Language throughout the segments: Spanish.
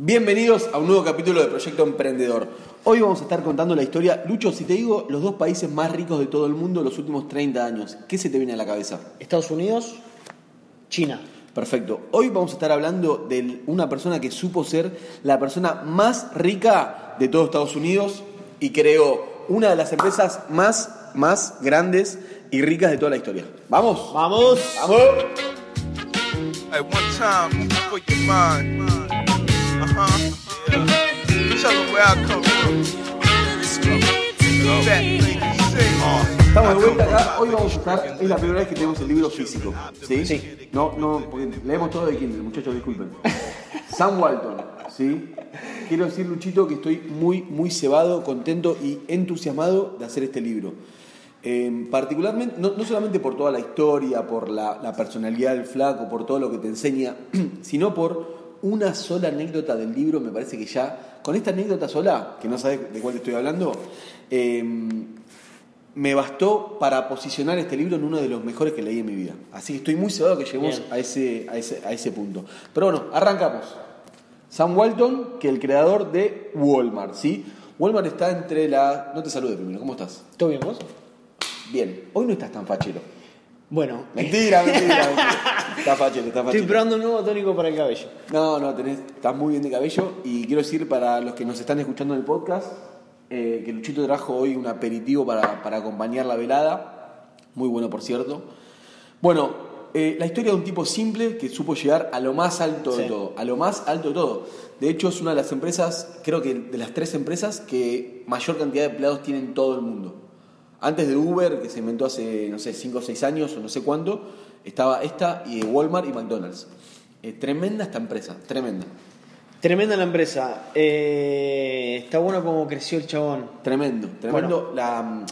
Bienvenidos a un nuevo capítulo de Proyecto Emprendedor. Hoy vamos a estar contando la historia, Lucho, si te digo los dos países más ricos de todo el mundo en los últimos 30 años, ¿qué se te viene a la cabeza? Estados Unidos, China. Perfecto. Hoy vamos a estar hablando de una persona que supo ser la persona más rica de todo Estados Unidos y creo una de las empresas más, más grandes y ricas de toda la historia. ¿Vamos? ¡Vamos! ¡Vamos! Huh. Yeah. Tell them where I come from. Fat lady sing. Estamos de vuelta acá, hoy vamos a estar, es la primera vez que tenemos el libro físico, ¿sí? Sí. No, no, porque leemos todo de Kindle, muchachos, disculpen. Sam Walton, ¿sí? Quiero decir, Luchito, que estoy muy, muy cebado, contento y entusiasmado de hacer este libro. Eh, particularmente, no, no solamente por toda la historia, por la, la personalidad del flaco, por todo lo que te enseña, sino por una sola anécdota del libro, me parece que ya, con esta anécdota sola, que no sabes de cuál estoy hablando, eh, me bastó para posicionar este libro en uno de los mejores que leí en mi vida. Así que estoy muy seguro que lleguemos a ese, a, ese, a ese punto. Pero bueno, arrancamos. Sam Walton, que es el creador de Walmart, ¿sí? Walmart está entre la... No te salude primero, ¿cómo estás? ¿Todo bien vos? Bien, hoy no estás tan fachero. Bueno, Mentira, mentira, mentira. Está fachero, está estoy probando un nuevo tónico para el cabello. No, no, tenés, estás muy bien de cabello y quiero decir para los que nos están escuchando en el podcast eh, que Luchito trajo hoy un aperitivo para, para acompañar la velada, muy bueno por cierto. Bueno, eh, la historia de un tipo simple que supo llegar a lo más alto de todo, a lo más alto de todo. De hecho es una de las empresas, creo que de las tres empresas que mayor cantidad de empleados tiene en todo el mundo. Antes de Uber, que se inventó hace, no sé, 5 o 6 años o no sé cuánto, estaba esta y Walmart y McDonald's. Eh, tremenda esta empresa, tremenda. Tremenda la empresa. Eh, está bueno cómo creció el chabón. Tremendo, tremendo la,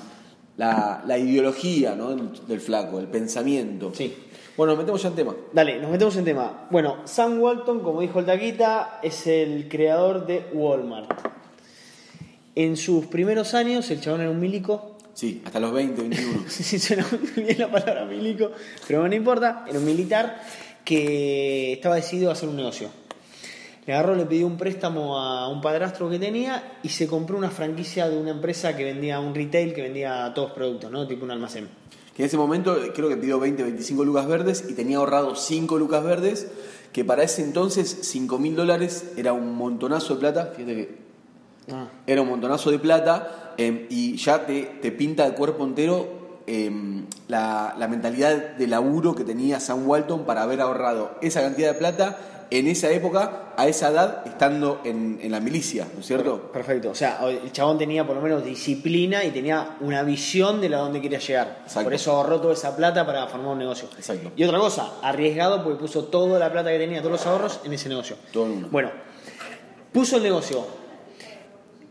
la, la ideología ¿no? del, del flaco, el pensamiento. Sí. Bueno, nos metemos ya en tema. Dale, nos metemos en tema. Bueno, Sam Walton, como dijo el Taquita, es el creador de Walmart. En sus primeros años, el chabón era un milico. Sí, hasta los 20, 21. No sé si suena muy bien la palabra milico, pero no importa. Era un militar que estaba decidido a hacer un negocio. Le agarró, le pidió un préstamo a un padrastro que tenía y se compró una franquicia de una empresa que vendía un retail, que vendía todos productos, ¿no? Tipo un almacén. que en ese momento creo que pidió 20, 25 lucas verdes y tenía ahorrado 5 lucas verdes, que para ese entonces 5 mil dólares era un montonazo de plata. Fíjate que Ah. era un montonazo de plata eh, y ya te, te pinta de cuerpo entero eh, la, la mentalidad de laburo que tenía Sam Walton para haber ahorrado esa cantidad de plata en esa época, a esa edad, estando en, en la milicia, ¿no es cierto? Perfecto. O sea, el chabón tenía por lo menos disciplina y tenía una visión de la donde quería llegar. Exacto. Por eso ahorró toda esa plata para formar un negocio. Exacto. Y otra cosa, arriesgado porque puso toda la plata que tenía, todos los ahorros en ese negocio. Todo en uno. Bueno, puso el negocio.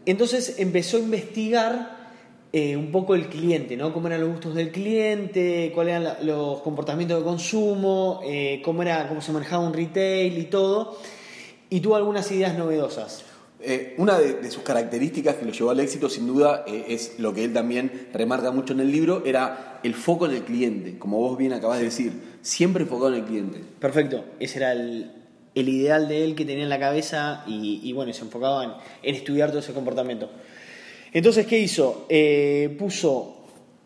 Entonces empezó a investigar eh, un poco el cliente, ¿no? Cómo eran los gustos del cliente, cuáles eran la- los comportamientos de consumo, eh, cómo, era, cómo se manejaba un retail y todo. Y tuvo algunas ideas novedosas. Eh, una de, de sus características que lo llevó al éxito, sin duda, eh, es lo que él también remarca mucho en el libro, era el foco en el cliente, como vos bien acabas de decir, siempre enfocado en el cliente. Perfecto, ese era el, el ideal de él que tenía en la cabeza y, y bueno, se enfocaba en, estudiar todo ese comportamiento. Entonces, ¿qué hizo? Eh, puso,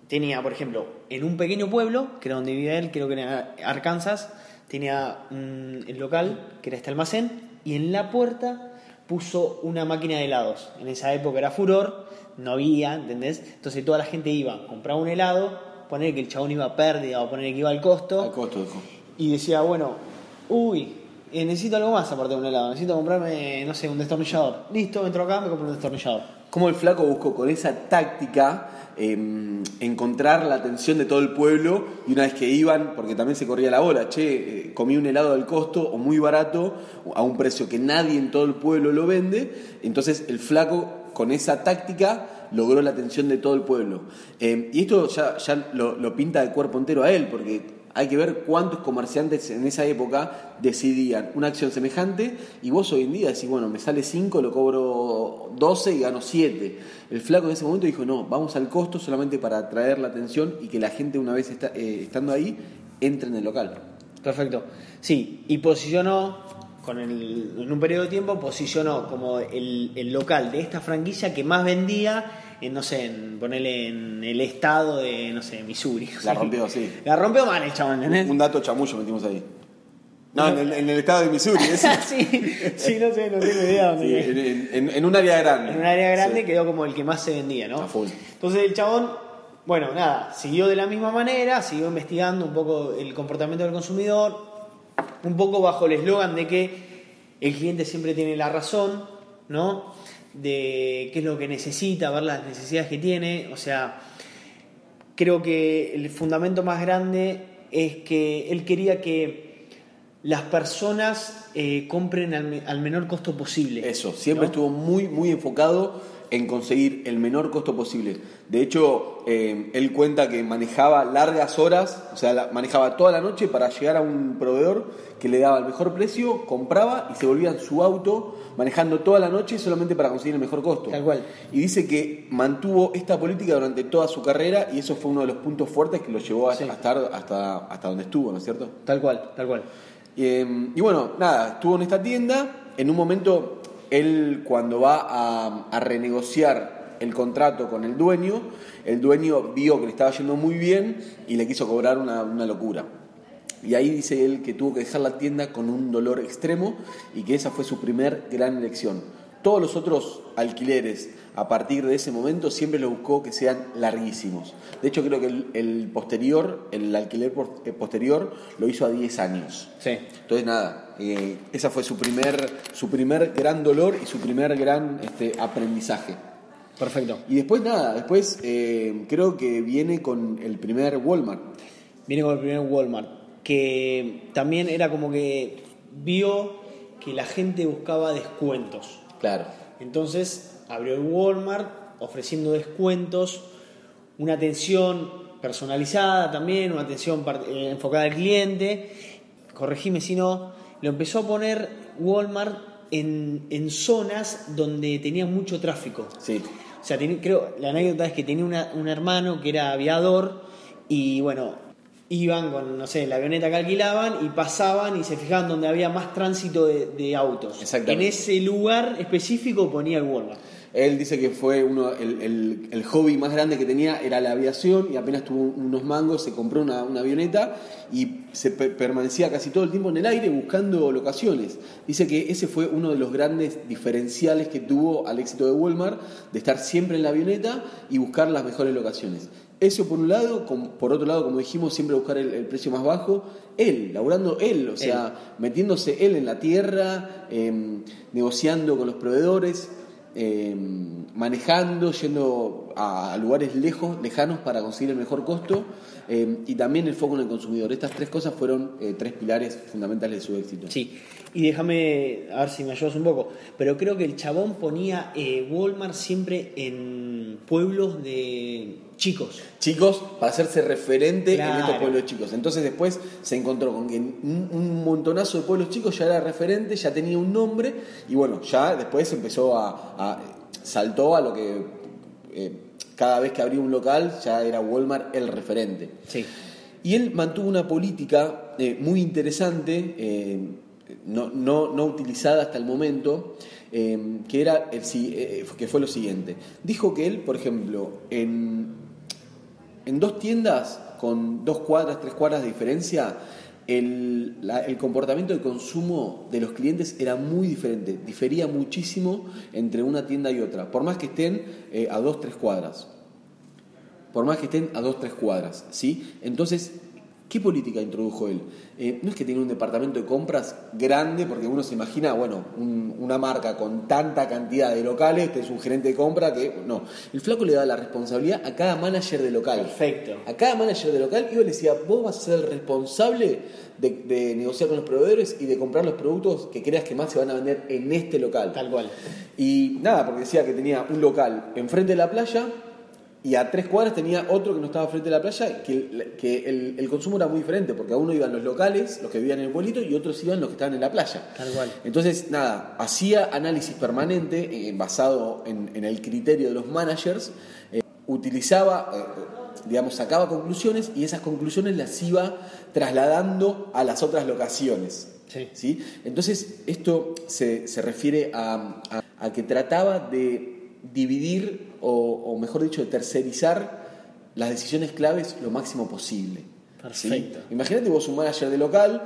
tenía, por ejemplo, en un pequeño pueblo, que era donde vivía él, creo que era Arkansas, tenía un- el local, que era este almacén, y en la puerta puso una máquina de helados. En esa época era furor, no había, ¿entendés? Entonces toda la gente iba, compraba un helado, poner que el chabón iba a pérdida o poner que iba al costo, Al costo, dijo. y decía, bueno, uy, eh, necesito algo más aparte de un helado, necesito comprarme, no sé, un destornillador. Listo, entro acá, me compro un destornillador. Cómo el flaco buscó con esa táctica eh, encontrar la atención de todo el pueblo y una vez que iban, porque también se corría la bola, che, eh, comí un helado del costo o muy barato a un precio que nadie en todo el pueblo lo vende, entonces el flaco con esa táctica logró la atención de todo el pueblo. Eh, y esto ya, ya lo, lo pinta de cuerpo entero a él, porque hay que ver cuántos comerciantes en esa época decidían una acción semejante y vos hoy en día decís, bueno, me sale 5, lo cobro 12 y gano 7. El flaco en ese momento dijo, no, vamos al costo solamente para atraer la atención y que la gente una vez está- eh, estando ahí entre en el local. Perfecto. Sí, y posicionó con el, en un periodo de tiempo posicionó como el, el local de esta franquicia que más vendía en, no sé, en ponerle en el estado de, no sé, Missouri. La rompió, sí. La rompió mal el chabón, ¿entendés? Un dato chamullo metimos ahí. No, en el, en el estado de Missouri. ese. sí, sí, no sé, no tengo idea dónde Sí, es. en, en- en un área grande. En un área grande Sí. quedó como el que más se vendía, ¿no? A full. Entonces el chabón, bueno, nada, siguió de la misma manera, siguió investigando un poco el comportamiento del consumidor, un poco bajo el eslogan de que el cliente siempre tiene la razón, ¿no? De qué es lo que necesita, ver las necesidades que tiene, o sea, creo que el fundamento más grande es que él quería que las personas eh, compren al, me- al menor costo posible. Eso, siempre ¿no? estuvo muy, muy enfocado en conseguir el menor costo posible. De hecho, eh, él cuenta que manejaba largas horas, o sea, la- manejaba toda la noche para llegar a un proveedor que le daba el mejor precio, compraba y se volvía en su auto manejando toda la noche solamente para conseguir el mejor costo. Tal cual. Y dice que mantuvo esta política durante toda su carrera y eso fue uno de los puntos fuertes que lo llevó a, Sí. a estar hasta, hasta donde estuvo, ¿no es cierto? Tal cual, tal cual. Y, eh, y bueno, nada, estuvo en esta tienda. En un momento, él cuando va a, a renegociar el contrato con el dueño, el dueño vio que le estaba yendo muy bien y le quiso cobrar una, una locura. Y ahí dice él que tuvo que dejar la tienda con un dolor extremo y que esa fue su primer gran elección. Todos los otros alquileres a partir de ese momento siempre lo buscó que sean larguísimos. De hecho creo que el, el posterior, el alquiler eh, posterior lo hizo a 10 años. Sí. Entonces nada, eh, esa fue su primer, su primer gran dolor y su primer gran este, aprendizaje. Perfecto. Y después nada, después eh, creo que viene con el primer Walmart. Viene con el primer Walmart, que también era como que vio que la gente buscaba descuentos. Claro. Entonces abrió el Walmart ofreciendo descuentos, una atención personalizada también, una atención eh, enfocada al cliente. Corregime si no, lo empezó a poner Walmart en, en zonas donde tenía mucho tráfico. Sí. O sea, tenía- creo, la anécdota es que tenía una- un hermano que era aviador y bueno, iban con, no sé, la avioneta que alquilaban y pasaban y se fijaban donde había más tránsito de, de autos. Exactamente. En ese lugar específico ponía el Walmart. Él dice que fue uno, el, el- el hobby más grande que tenía era la aviación y apenas tuvo unos mangos, se compró una, una avioneta y se pe- permanecía casi todo el tiempo en el aire buscando locaciones. Dice que ese fue uno de los grandes diferenciales que tuvo al éxito de Walmart, de estar siempre en la avioneta y buscar las mejores locaciones. Eso por un lado, por otro lado, como dijimos, siempre buscar el, el precio más bajo. Él, laburando él, o sea, metiéndose él en la tierra, em, negociando con los proveedores, em, manejando, yendo a, a lugares lejos, lejanos para conseguir el mejor costo em, y también el foco en el consumidor. Estas tres cosas fueron eh, tres pilares fundamentales de su éxito. Sí, y déjame, a ver si me ayudas un poco, pero creo que el chabón ponía eh, Walmart siempre en pueblos de chicos. chicos para hacerse referente en estos pueblos chicos. Entonces después se encontró con que un, un montonazo de pueblos chicos ya era referente, ya tenía un nombre y bueno, ya después empezó a, a- saltó a lo que eh, cada vez que abría un local ya era Walmart el referente. Sí. Y él mantuvo una política eh, muy interesante, eh, no, no- no utilizada hasta el momento, eh, que, era el, que fue lo siguiente. Dijo que él, por ejemplo, en, en dos tiendas con dos cuadras, tres cuadras de diferencia, el, el comportamiento de consumo de los clientes era muy diferente, difería muchísimo entre una tienda y otra, por más que estén eh, a dos, tres cuadras por más que estén a dos, tres cuadras, ¿sí? Entonces, ¿qué política introdujo él? Eh, no es que tiene un departamento de compras grande, porque uno se imagina, bueno, un- una marca con tanta cantidad de locales, que es un gerente de compra que, no, el flaco le da la responsabilidad a cada manager de local. Perfecto. A cada manager de local, y le decía, vos vas a ser el responsable de, de negociar con los proveedores y de comprar los productos que creas que más se van a vender en este local. Tal cual. Y nada, porque decía que tenía un local enfrente de la playa y a tres cuadras tenía otro que no estaba frente de la playa, que, el, que el, el consumo era muy diferente, porque a uno iban los locales, los que vivían en el pueblito, y otros iban los que estaban en la playa. Tal cual. Entonces, nada, hacía análisis permanente eh, basado en, en el criterio de los managers, eh, utilizaba, eh, digamos, sacaba conclusiones y esas conclusiones las iba trasladando a las otras locaciones. Sí. Entonces, esto se, se refiere a, a- a que trataba de dividir, o, o mejor dicho, de tercerizar las decisiones claves lo máximo posible. ¿sí? Perfecto. Imagínate vos un manager de local,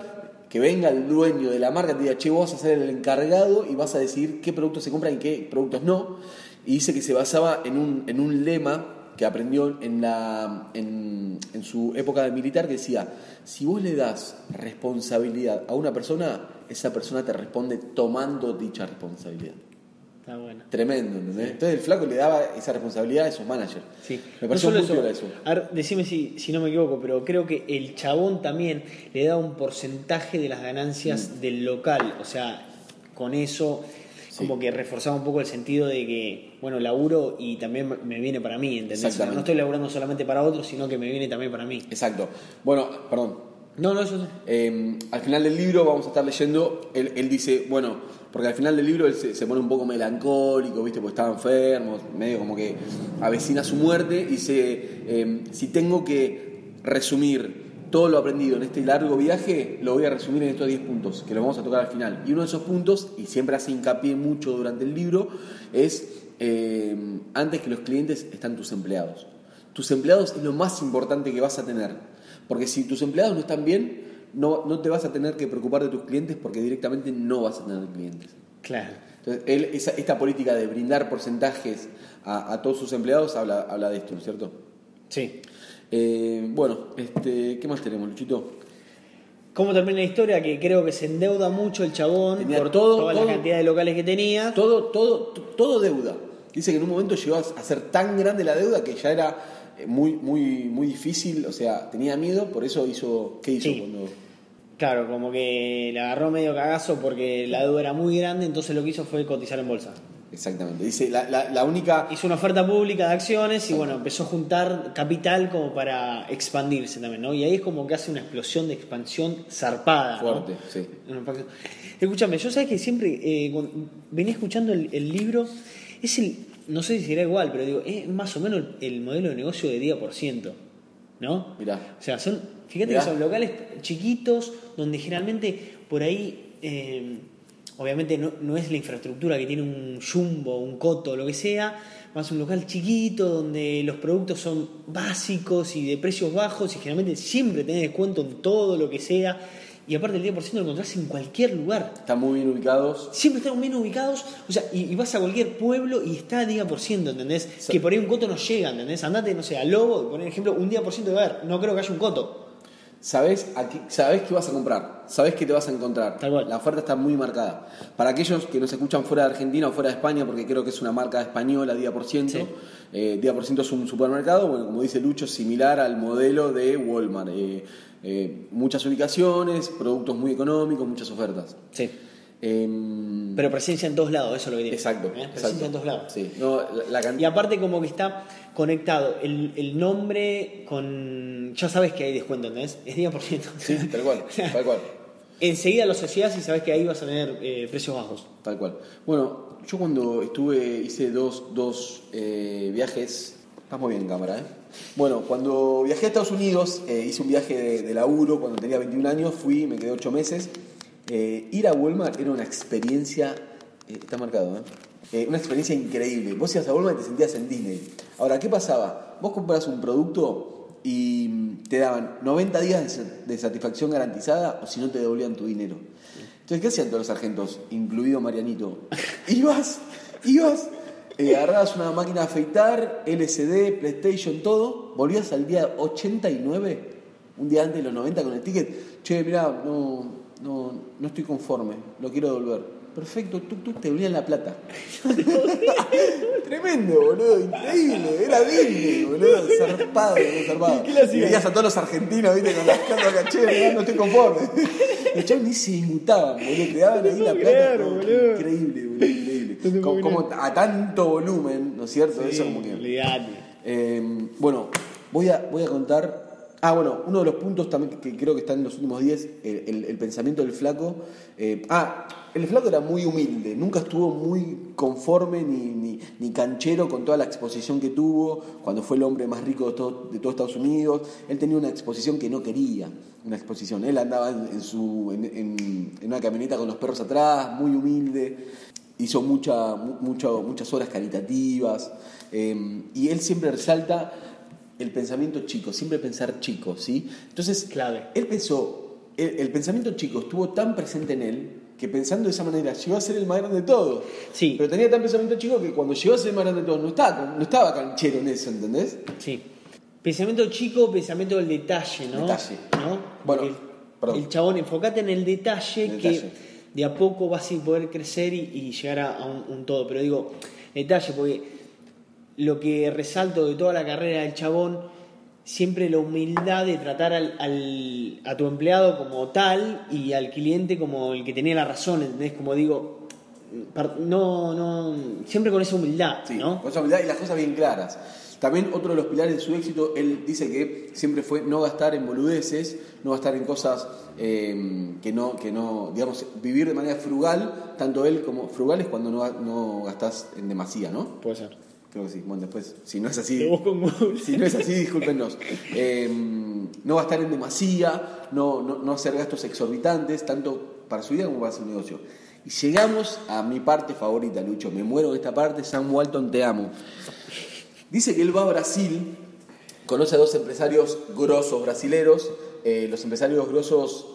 que venga el dueño de la marca y te diga, che, vos vas a ser el encargado y vas a decidir qué productos se compran y qué productos no. Y dice que se basaba en un, en un lema que aprendió en, la, en, en su época de militar que decía, si vos le das responsabilidad a una persona, esa persona te responde tomando dicha responsabilidad. Está bueno. Tremendo, ¿entendés? Entonces el flaco le daba esa responsabilidad a esos managers. Sí. Me No pareció solo muy eso, eso. A ver, decime si, si no me equivoco, pero creo que el chabón también le da un porcentaje de las ganancias Mm. del local. O sea, con eso como que reforzaba un poco el sentido de que, bueno, laburo y también me viene para mí, ¿entendés? O sea, no estoy laburando solamente para otros, sino que me viene también para mí. Exacto. Bueno, perdón, No, no, eso Eh, al final del libro vamos a estar leyendo, él, él dice, bueno, porque al final del libro él se, se pone un poco melancólico, ¿viste? Porque estaba enfermo, medio como que avecina su muerte, y dice, eh, si tengo que resumir todo lo aprendido en este largo viaje, lo voy a resumir en estos 10 puntos, que los vamos a tocar al final. Y uno de esos puntos, y siempre hace hincapié mucho durante el libro, es, eh, antes que los clientes están tus empleados. Tus empleados es lo más importante que vas a tener. Porque si tus empleados no están bien, no, no te vas a tener que preocupar de tus clientes porque directamente no vas a tener clientes. Claro. Entonces, él, esa- esta política de brindar porcentajes a, a todos sus empleados habla, habla de esto, ¿no es cierto? Sí. Eh, bueno, este, ¿qué más tenemos, Luchito? ¿Cómo termina la historia? Que creo que se endeuda mucho el chabón Tenía por todo- toda todo- la cantidad de locales que tenía. Todo, todo, todo deuda. Dice que en un momento llegó a ser tan grande la deuda que ya era muy, muy, muy difícil, o sea, tenía miedo, por eso hizo, ¿qué hizo Sí. cuando...? Claro, como que le agarró medio cagazo porque la deuda era muy grande, entonces lo que hizo fue cotizar en bolsa. Exactamente. Dice, la, la, la única... Hizo una oferta pública de acciones y bueno, empezó a juntar capital como para expandirse también, ¿no? Y ahí es como que hace una explosión de expansión zarpada. ¿no? Fuerte, sí. Escúchame, yo sabes que siempre eh, venía escuchando el, el libro, es el, no sé si será igual, pero digo, es más o menos el, el modelo de negocio de día por ciento, ¿no? Mirá. O sea, son, fíjate Mirá. que son locales chiquitos donde generalmente por ahí, eh, obviamente no, no es la infraestructura que tiene un jumbo, un coto, lo que sea, más un local chiquito donde los productos son básicos y de precios bajos y generalmente siempre tenés descuento en todo lo que sea y aparte el 10% lo encontrás en cualquier lugar. Están muy bien ubicados. Siempre están bien ubicados, o sea, y, y vas a cualquier pueblo y está día por ciento, ¿entendés? Sí. Que por ahí un coto no llega, ¿entendés? Andate, no sé, a Lobo, por ejemplo, un día por ciento de haber, no creo que haya un coto. Sabes, aquí, sabes qué vas a comprar, sabes qué te vas a encontrar. Tal cual. La oferta está muy marcada. Para aquellos que nos escuchan fuera de Argentina o fuera de España, porque creo que es una marca española, Día por ciento. Sí. eh, Día por ciento es un supermercado, bueno, como dice Lucho, similar al modelo de Walmart. Eh, eh, muchas ubicaciones, productos muy económicos, muchas ofertas. Sí. Em, Pero presencia en todos lados, eso es lo que digo. exacto, ¿Eh? Presencia exacto. en todos lados. Sí, no, la, la can- Y aparte como que está conectado el, el nombre con... Ya sabes que hay descuento, ¿entendés? Es día por ciento. Sí, tal cual, tal cual. Enseguida lo asociás y sabes que ahí vas a tener eh, precios bajos. Tal cual. Bueno, yo cuando estuve, hice dos, dos eh, viajes. Estamos bien en cámara, ¿eh? Bueno, cuando viajé a Estados Unidos, hice un viaje de, de laburo cuando tenía 21 años, fui, me quedé 8 meses. Eh, ir a Walmart era una experiencia. eh, está marcado, ¿eh? Eh, Una experiencia increíble. Vos ibas a Walmart y te sentías en Disney. Ahora, ¿qué pasaba? Vos compras un producto y te daban 90 días de sa- de satisfacción garantizada o si no te devolvían tu dinero. Entonces, ¿qué hacían todos los sargentos, incluido Marianito? Ibas, ibas, eh, agarrabas una máquina de afeitar, LCD, PlayStation, todo, volvías al día 89, un día antes de los 90 con el ticket, che, mirá, no, no, no estoy conforme, lo quiero devolver. Perfecto, tú, tú, te devolvían la plata. Tremendo, boludo, increíble, era Disney, boludo, zarpado, boludo, zarpado. ¿Qué? Y veías a todos los argentinos, viste, con las caras caché, no estoy conforme. Los chavos ni se inmutaban, boludo, te daban ahí la plata. boludo. Increíble, boludo, increíble. Como, a tanto volumen, ¿no es cierto? Eso como que... Eh, bueno, voy a, voy a contar Ah, bueno, uno de los puntos también que creo que están en los últimos 10, el, pensamiento del flaco. eh, ah, el flaco era muy humilde, nunca estuvo muy conforme ni, ni, ni canchero con toda la exposición que tuvo cuando fue el hombre más rico de todo, de todo Estados Unidos. Él tenía una exposición que no quería, una exposición. Él andaba en, su, en, una camioneta con los perros atrás, muy humilde. Hizo mucha, mu- mucho- muchas obras caritativas. eh, y él siempre resalta el pensamiento chico, siempre pensar chico, ¿sí? Entonces, Clave. él pensó, el, el pensamiento chico estuvo tan presente en él que pensando de esa manera llegó a ser el más grande de todos. Sí. Pero tenía tan pensamiento chico que cuando llegó a ser el más grande de todos no estaba, no estaba canchero en eso, ¿entendés? Sí. Pensamiento chico, pensamiento del detalle, ¿no? Detalle. ¿No? Bueno, el, perdón. el chabón, enfocate en el detalle El que de a poco vas a poder crecer y, y llegar a, a un, un todo. Pero digo, detalle, porque lo que resalto de toda la carrera del chabón, siempre la humildad de tratar al, al- a tu empleado como tal y al cliente como el que tenía la razón, ¿entendés? Como digo, no, no, siempre con esa humildad, Sí, ¿no? con esa humildad y las cosas bien claras. También otro de los pilares de su éxito, él dice que siempre fue no gastar en boludeces, no gastar en cosas eh, que no, que no, digamos, vivir de manera frugal, tanto él como frugal es cuando no, no gastás en demasía, ¿no? Puede ser. Creo que sí. Bueno, después, si no es así, si no es así, discúlpenos. Eh, no gastar en demasía, no, no, no hacer gastos exorbitantes, tanto para su vida como para su negocio. Y llegamos a mi parte favorita, Lucho. Me muero de esta parte. Sam Walton, te amo. Dice que él va a Brasil, conoce a dos empresarios grosos brasileros. eh, los empresarios grosos,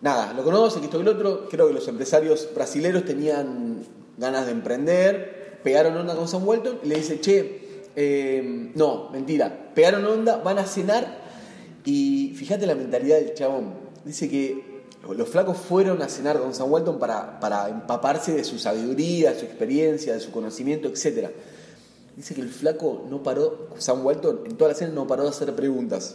nada, lo conoce, que esto que el otro. Creo que los empresarios brasileros tenían ganas de emprender, pegaron onda con Sam Walton y le dice, che, eh, no, mentira, pegaron onda, van a cenar y fíjate la mentalidad del chabón. Dice que los flacos fueron a cenar con Sam Walton para, para empaparse de su sabiduría, de su experiencia, de su conocimiento, etc. Dice que el flaco no paró, Sam Walton, en toda la cena no paró de hacer preguntas.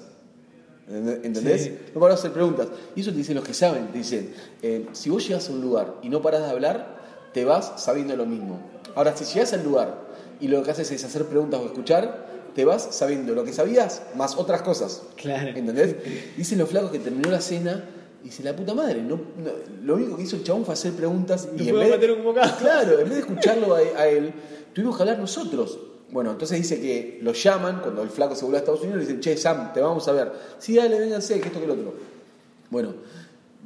¿Entendés? No paró de hacer preguntas. Y eso te dicen los que saben. Te dicen, eh, si vos llegas a un lugar y no parás de hablar, te vas sabiendo lo mismo. Ahora, si llegas al lugar y lo que haces es hacer preguntas o escuchar, te vas sabiendo lo que sabías más otras cosas. Claro. ¿Entendés? Dicen los flacos que terminó la cena y dice, la puta madre, no, no- lo único que hizo el chabón fue hacer preguntas y en vez, meter un bocado. claro, en vez de escucharlo a, a él, tuvimos que hablar nosotros. Bueno, entonces dice que lo llaman cuando el flaco se vuelve a Estados Unidos y le dicen, che, Sam, te vamos a ver. Sí, dale, vénganse, que esto que el otro. Bueno,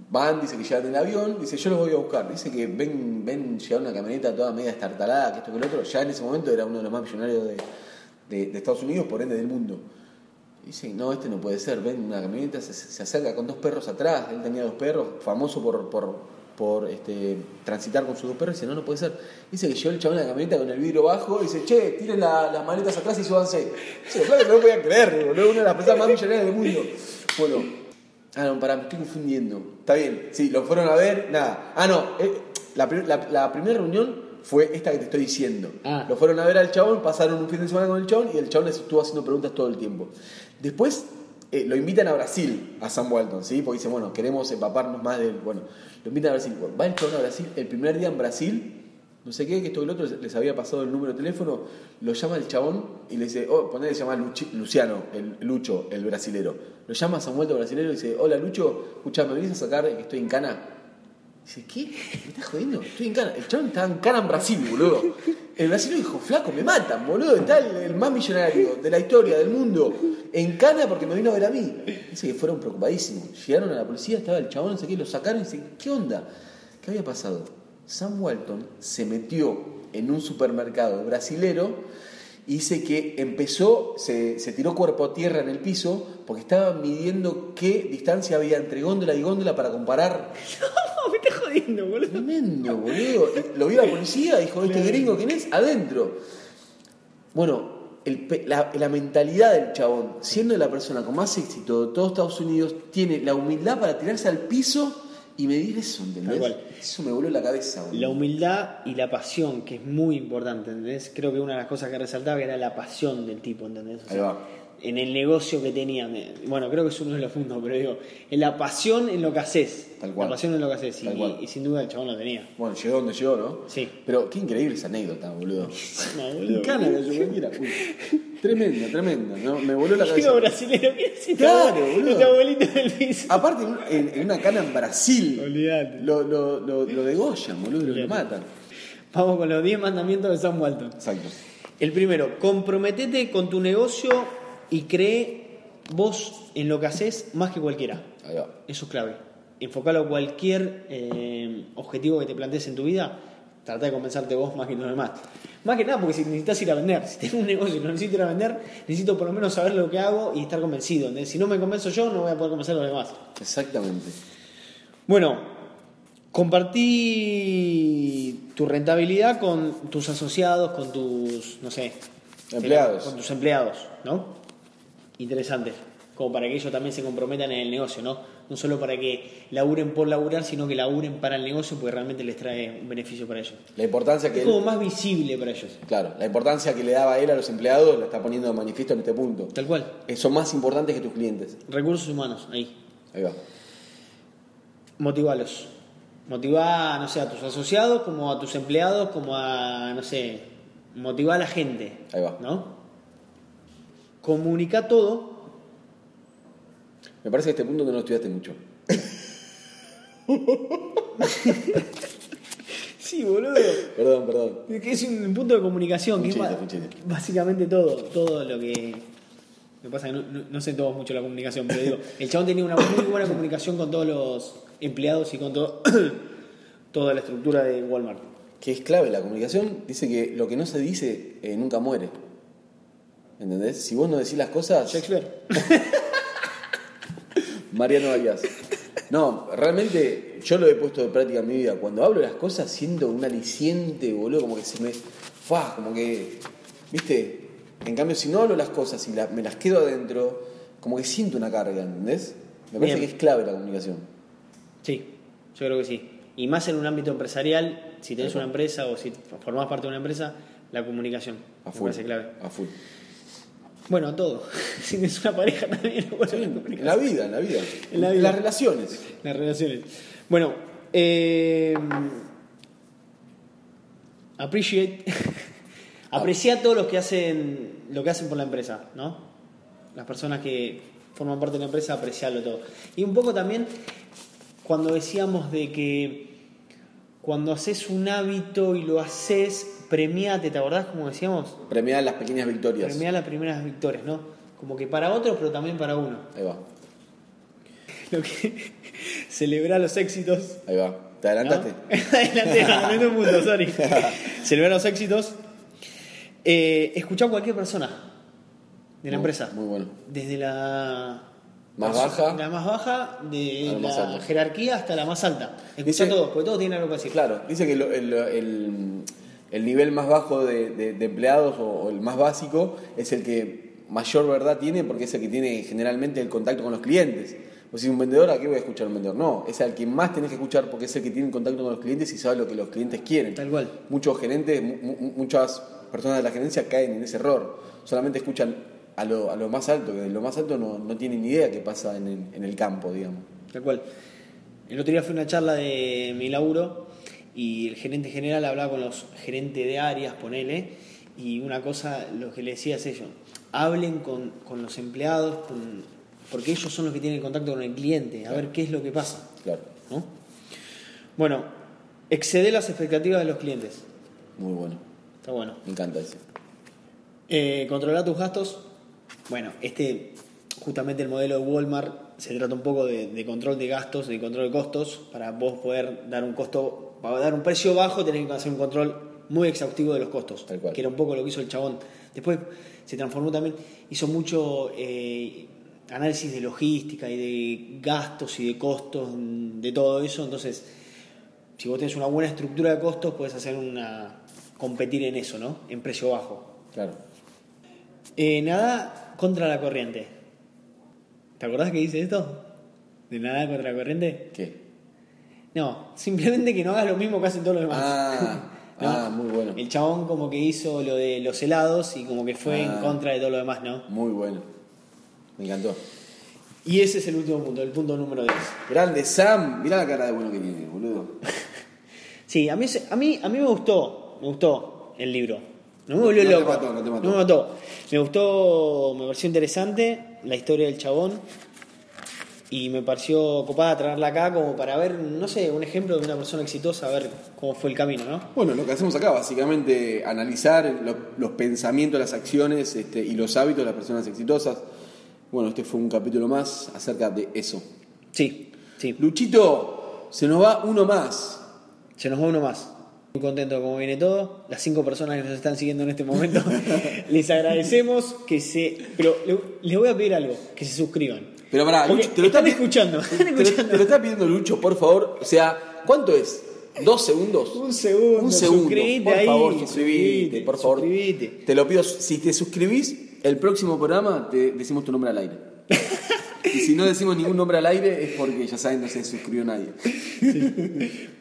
van, dice que llegan en avión, dice, yo los voy a buscar. Dice que ven, ven llegar una camioneta toda media estartalada, que esto que el otro. Ya en ese momento era uno de los más millonarios de, de- Estados Unidos, por ende del mundo. Dice, no, este no puede ser. Ven una camioneta, se, acerca con dos perros atrás. Él tenía dos perros, famoso por, por, por este, transitar con sus dos perros. Dice, no, no puede ser. Dice que llegó el chabón en la camioneta con el vidrio bajo. Dice, che, tiren la- las maletas atrás y súbanse. Dice, claro que no podía creer, boludo. Una de las personas más millonarias del mundo. Bueno, ah, no, pará, me estoy confundiendo. Está bien, sí, lo fueron a ver, nada. Ah, no, eh, la, la primera reunión fue esta que te estoy diciendo. Ah. Lo fueron a ver al chabón, pasaron un fin de semana con el chabón y el chabón les estuvo haciendo preguntas todo el tiempo. Después eh, lo invitan a Brasil, a Sam Walton, ¿sí? Porque dicen, bueno, queremos empaparnos más del. Bueno, lo invitan a Brasil. Bueno, va el chabón a Brasil, el primer día en Brasil, no sé qué, que esto y el otro les, había pasado el número de teléfono, lo llama el chabón y le dice, oh, ponele, se llama Luciano, el Lucho, el brasilero. Lo llama a Sam Walton, brasilero, y dice, hola Lucho, escuchame, ¿me vienes a sacar que estoy en Cana? Dice, ¿qué? ¿Me estás jodiendo? Estoy en Cana. El chabón estaba en Cana en Brasil, boludo. El brasileño dijo, flaco, me matan, boludo. Está el, el más millonario de la historia del mundo en Cana porque me vino a ver a mí. Dice que fueron preocupadísimos. Llegaron a la policía, estaba el chabón, no sé qué, lo sacaron y dice, ¿qué onda? ¿Qué había pasado? Sam Walton se metió en un supermercado brasilero y dice que empezó, se, se tiró cuerpo a tierra en el piso porque estaba midiendo qué distancia había entre góndola y góndola para comparar No, me estás jodiendo, boludo. Tremendo, boludo. Lo vio la policía, dijo, ¿este gringo quién es? Adentro. Bueno, el la, la mentalidad del chabón, siendo la persona con más éxito de todos Estados Unidos, tiene la humildad para tirarse al piso y medir eso, ¿entendés? Cual. Eso me voló la cabeza, boludo. La humildad y la pasión, que es muy importante, ¿entendés? Creo que una de las cosas que resaltaba era la pasión del tipo, ¿entendés? O sea, Ahí va. En el negocio que tenía. Bueno, creo que es uno de los puntos, pero digo, en la pasión en lo que haces. Tal cual. La pasión en lo que haces. Y, sin duda el chabón lo tenía. Bueno, llegó donde llegó, ¿no? Sí. Pero qué increíble esa anécdota, boludo. No, boludo. Cualquiera. Uy, Tremenda, tremenda. ¿no? Me voló la cabeza. Brasilero, ¿qué es este Claro, boludo. abuelito del piso? Aparte, en, un- en- en una cana en Brasil. Olvídate. Lo, lo, lo, lo degollan, boludo, lo Olvídate. matan. Vamos con los 10 mandamientos de Sam Walton. Exacto. El primero, comprometete con tu negocio y cree vos en lo que haces más que cualquiera. Ahí va. Eso es clave. Enfocalo a cualquier eh, objetivo que te plantees en tu vida. Trata de convencerte vos más que los demás. Más que nada porque si necesitas ir a vender, si tengo un negocio y no necesito ir a vender, necesito por lo menos saber lo que hago y estar convencido. Si no me convenzo yo, no voy a poder convencer a los demás. Exactamente. Bueno, compartí tu rentabilidad con tus asociados, con tus, no sé, Empleados. con tus empleados, ¿no? Interesante, como para que ellos también se comprometan en el negocio, ¿no? No solo para que laburen por laburar, sino que laburen para el negocio porque realmente les trae un beneficio para ellos. La importancia que Es él- como más visible para ellos, Claro, la importancia que le daba él a los empleados la está poniendo de manifiesto en este punto. tal cual. Son más importantes que tus clientes. Recursos humanos, ahí. Ahí va. Motivalos. Motivá, no sé, a tus asociados, como a tus empleados, como a, no sé, motivá a la gente. Ahí va. ¿No? Comunica todo. Me parece que este punto no lo estudiaste mucho. Sí, boludo. Perdón, perdón. Es que es un punto de comunicación, que es básicamente todo, todo lo que... Me pasa que no, no- no sé todos mucho la comunicación, pero digo, el chabón tenía una muy buena comunicación con todos los empleados y con todo, toda la estructura de Walmart. Que es clave la comunicación. Dice que lo que no se dice eh, nunca muere. ¿Entendés? Si vos no decís las cosas. Shakespeare. Mariano Arias. No, realmente yo lo he puesto de práctica en mi vida. Cuando hablo las cosas siento un aliciente, boludo, como que se me. Fa, como que. ¿Viste? En cambio, si no hablo las cosas y la- me las quedo adentro, como que siento una carga, ¿entendés? Me parece Bien. que es clave la comunicación. Sí, yo creo que sí. Y más en un ámbito empresarial, si tenés una empresa o si formás parte de una empresa, la comunicación A me full. parece clave. A full. Bueno, todo. si tienes una pareja también, bueno, la En comunicación. la vida, en la vida. En la vida. las relaciones. Las relaciones. Bueno, eh, appreciate. Aprecia a todos los que hacen lo que hacen por la empresa, ¿no? Las personas que forman parte de la empresa, apreciarlo todo. Y un poco también cuando decíamos de que cuando haces un hábito y lo haces, premiate, ¿te acordás como decíamos? Premiar las pequeñas victorias. Premiar las primeras victorias, ¿no? Como que para otros, pero también para uno. Ahí va. Lo que celebrar los éxitos Ahí va. ¿Te adelantaste? ¿No? Adelante, adelanté un punto, sorry. Celebrar los éxitos. Eh, escuchar a cualquier persona de la Muy- empresa. Muy bueno. Desde la Más baja. La más baja, de la jerarquía hasta la más alta. Escuchar Dice- todos, porque todos tienen algo que decir. Claro, dice que el- el nivel más bajo de, de- de empleados o, o el más básico es el que mayor verdad tiene porque es el que tiene generalmente el contacto con los clientes. O si un vendedor, ¿a qué voy a escuchar un vendedor? No, es al que más tenés que escuchar porque es el que tiene contacto con los clientes y sabe lo que los clientes quieren. Tal cual. Muchos gerentes, mu- mu- muchas personas de la gerencia caen en ese error. Solamente escuchan a lo, a lo más alto, que de lo más alto no, no tienen ni idea qué pasa en el, en el campo, digamos. Tal cual. El otro día fue una charla de mi laburo y el gerente general hablaba con los gerentes de áreas, ponele, y una cosa, lo que le decía es ello, hablen con, con los empleados, con- porque ellos son los que tienen contacto con el cliente, a ver qué es lo que pasa. Claro, ¿no? Bueno, exceder las expectativas de los clientes. muy bueno. Está bueno. Me encanta ese. Eh, controlar tus gastos. Bueno, este, justamente el modelo de Walmart se trata un poco de, de control de gastos, de control de costos. Para vos poder dar un costo, para dar un precio bajo, tenés que hacer un control muy exhaustivo de los costos. Tal cual. Que era un poco lo que hizo el chabón. Después se transformó también, hizo mucho eh, análisis de logística y de gastos y de costos, de todo eso. Entonces, si vos tenés una buena estructura de costos, puedes hacer una competir en eso, ¿no? En precio bajo. Claro. Eh, nada contra la corriente. ¿Te acordás que dice esto? ¿De nada contra la corriente? ¿Qué? No, simplemente que no hagas lo mismo que hacen todos los demás. Ah, ¿No? ah, muy bueno. El chabón como que hizo lo de los helados y como que fue en Ah. contra de todo lo demás, ¿no? Muy bueno. Me encantó. Y ese es el último punto, el punto número 10. Grande Sam, mirá la cara de bueno que tiene, boludo. Sí, a mí, a mí, a mí me gustó, me gustó el libro. No me volvió No te loco. mató, no te mató. me mató. Me gustó, me pareció interesante la historia del chabón. Y me pareció copada traerla acá como para ver, no sé, un ejemplo de una persona exitosa, a ver cómo fue el camino, ¿no? Bueno, lo que hacemos acá, básicamente, analizar lo- los pensamientos, las acciones este, y los hábitos de las personas exitosas. Bueno, este fue un capítulo más acerca de eso. Sí, sí. Luchito, se nos va uno más. Se nos va uno más. Muy contento de cómo viene todo. Las cinco personas que nos están siguiendo en este momento, les agradecemos que se. Pero le- les voy a pedir algo: que se suscriban. Pero pará, Lucho, te lo están está escuchando. Te, Están te lo- escuchando. te lo está pidiendo Lucho, por favor. O sea, ¿cuánto es? ¿Dos segundos? Un segundo, Un segundo. suscribite por ahí, favor, suscribite, por favor. suscribite. Te lo pido. Si te suscribís, el próximo programa te decimos tu nombre al aire. y si no decimos ningún nombre al aire, es porque ya saben, no se suscribió nadie.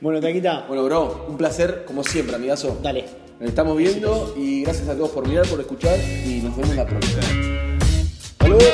Bueno, Taquita, Bueno, bro, un placer, como siempre, amigazo. dale. Nos estamos viendo y gracias a todos por mirar, por escuchar y nos vemos la próxima. Hasta luego.